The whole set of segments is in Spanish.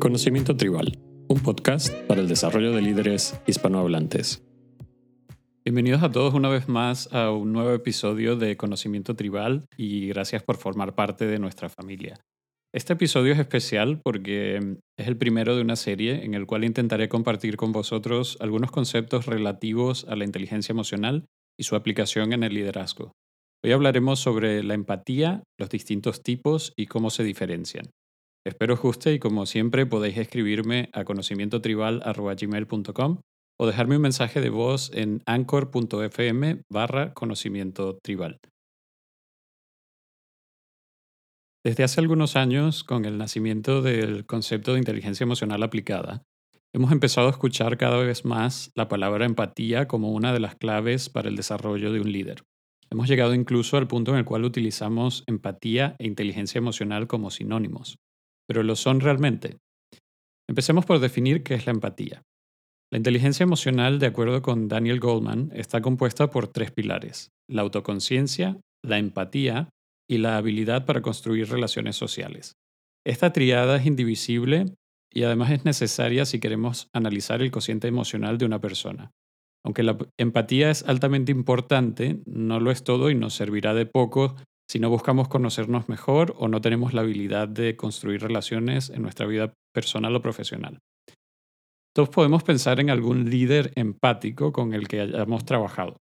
Conocimiento Tribal, un podcast para el desarrollo de líderes hispanohablantes. Bienvenidos a todos una vez más a un nuevo episodio de Conocimiento Tribal y gracias por formar parte de nuestra familia. Este episodio es especial porque es el primero de una serie en el cual intentaré compartir con vosotros algunos conceptos relativos a la inteligencia emocional y su aplicación en el liderazgo. Hoy hablaremos sobre la empatía, los distintos tipos y cómo se diferencian. Espero os guste y como siempre podéis escribirme a conocimientotribal.gmail.com o dejarme un mensaje de voz en anchor.fm barra conocimiento tribal. Desde hace algunos años, con el nacimiento del concepto de inteligencia emocional aplicada, hemos empezado a escuchar cada vez más la palabra empatía como una de las claves para el desarrollo de un líder. Hemos llegado incluso al punto en el cual utilizamos empatía e inteligencia emocional como sinónimos pero lo son realmente. Empecemos por definir qué es la empatía. La inteligencia emocional, de acuerdo con Daniel Goldman, está compuesta por tres pilares, la autoconciencia, la empatía y la habilidad para construir relaciones sociales. Esta triada es indivisible y además es necesaria si queremos analizar el cociente emocional de una persona. Aunque la empatía es altamente importante, no lo es todo y nos servirá de poco si no buscamos conocernos mejor o no tenemos la habilidad de construir relaciones en nuestra vida personal o profesional. Todos podemos pensar en algún líder empático con el que hayamos trabajado.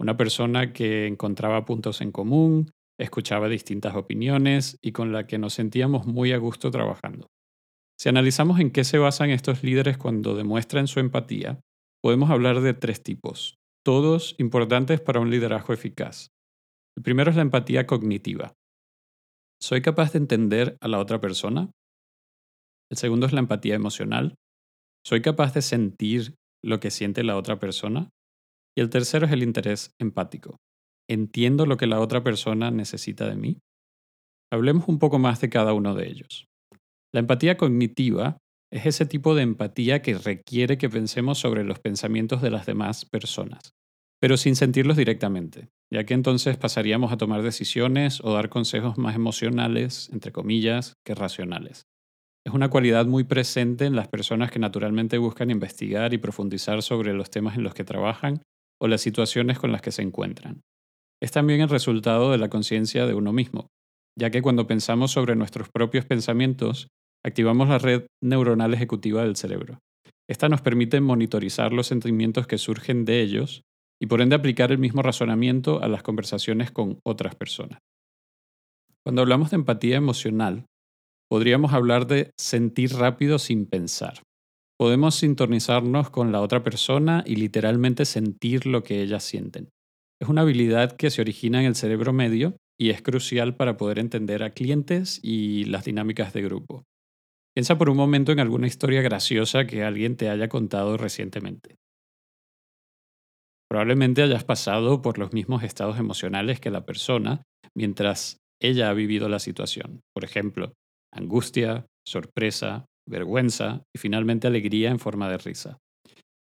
Una persona que encontraba puntos en común, escuchaba distintas opiniones y con la que nos sentíamos muy a gusto trabajando. Si analizamos en qué se basan estos líderes cuando demuestran su empatía, podemos hablar de tres tipos, todos importantes para un liderazgo eficaz. El primero es la empatía cognitiva. ¿Soy capaz de entender a la otra persona? El segundo es la empatía emocional. ¿Soy capaz de sentir lo que siente la otra persona? Y el tercero es el interés empático. ¿Entiendo lo que la otra persona necesita de mí? Hablemos un poco más de cada uno de ellos. La empatía cognitiva es ese tipo de empatía que requiere que pensemos sobre los pensamientos de las demás personas pero sin sentirlos directamente, ya que entonces pasaríamos a tomar decisiones o dar consejos más emocionales, entre comillas, que racionales. Es una cualidad muy presente en las personas que naturalmente buscan investigar y profundizar sobre los temas en los que trabajan o las situaciones con las que se encuentran. Es también el resultado de la conciencia de uno mismo, ya que cuando pensamos sobre nuestros propios pensamientos, activamos la red neuronal ejecutiva del cerebro. Esta nos permite monitorizar los sentimientos que surgen de ellos y por ende aplicar el mismo razonamiento a las conversaciones con otras personas. Cuando hablamos de empatía emocional, podríamos hablar de sentir rápido sin pensar. Podemos sintonizarnos con la otra persona y literalmente sentir lo que ellas sienten. Es una habilidad que se origina en el cerebro medio y es crucial para poder entender a clientes y las dinámicas de grupo. Piensa por un momento en alguna historia graciosa que alguien te haya contado recientemente. Probablemente hayas pasado por los mismos estados emocionales que la persona mientras ella ha vivido la situación. Por ejemplo, angustia, sorpresa, vergüenza y finalmente alegría en forma de risa.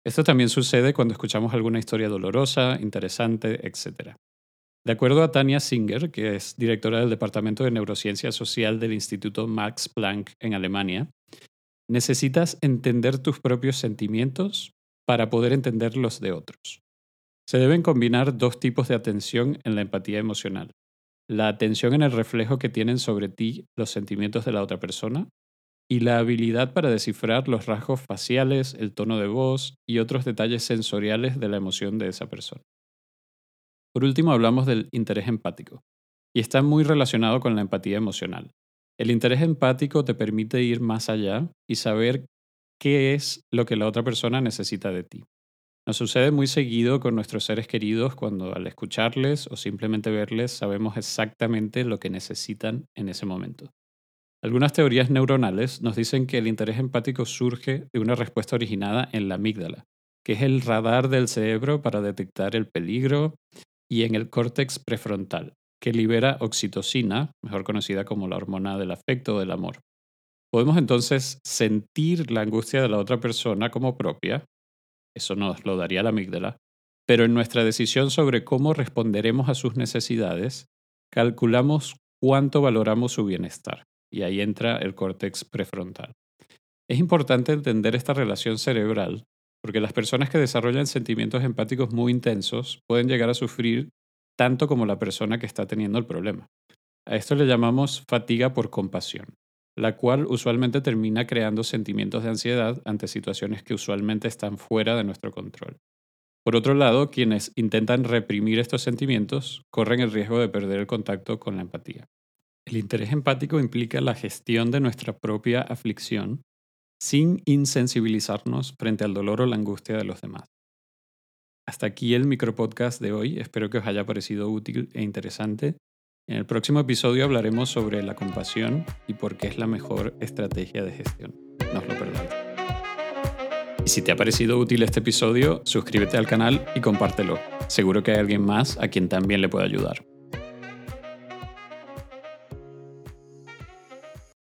Esto también sucede cuando escuchamos alguna historia dolorosa, interesante, etc. De acuerdo a Tania Singer, que es directora del Departamento de Neurociencia Social del Instituto Max Planck en Alemania, necesitas entender tus propios sentimientos para poder entender los de otros. Se deben combinar dos tipos de atención en la empatía emocional. La atención en el reflejo que tienen sobre ti los sentimientos de la otra persona y la habilidad para descifrar los rasgos faciales, el tono de voz y otros detalles sensoriales de la emoción de esa persona. Por último, hablamos del interés empático, y está muy relacionado con la empatía emocional. El interés empático te permite ir más allá y saber qué es lo que la otra persona necesita de ti. Nos sucede muy seguido con nuestros seres queridos cuando al escucharles o simplemente verles sabemos exactamente lo que necesitan en ese momento. Algunas teorías neuronales nos dicen que el interés empático surge de una respuesta originada en la amígdala, que es el radar del cerebro para detectar el peligro, y en el córtex prefrontal, que libera oxitocina, mejor conocida como la hormona del afecto o del amor. Podemos entonces sentir la angustia de la otra persona como propia eso nos lo daría la amígdala, pero en nuestra decisión sobre cómo responderemos a sus necesidades, calculamos cuánto valoramos su bienestar, y ahí entra el córtex prefrontal. Es importante entender esta relación cerebral porque las personas que desarrollan sentimientos empáticos muy intensos pueden llegar a sufrir tanto como la persona que está teniendo el problema. A esto le llamamos fatiga por compasión, la cual usualmente termina creando sentimientos de ansiedad ante situaciones que usualmente están fuera de nuestro control. Por otro lado, quienes intentan reprimir estos sentimientos corren el riesgo de perder el contacto con la empatía. El interés empático implica la gestión de nuestra propia aflicción sin insensibilizarnos frente al dolor o la angustia de los demás. Hasta aquí el micropodcast de hoy. Espero que os haya parecido útil e interesante. En el próximo episodio hablaremos sobre la compasión y por qué es la mejor estrategia de gestión. No os lo perdáis. Y si te ha parecido útil este episodio, suscríbete al canal y compártelo. Seguro que hay alguien más a quien también le pueda ayudar.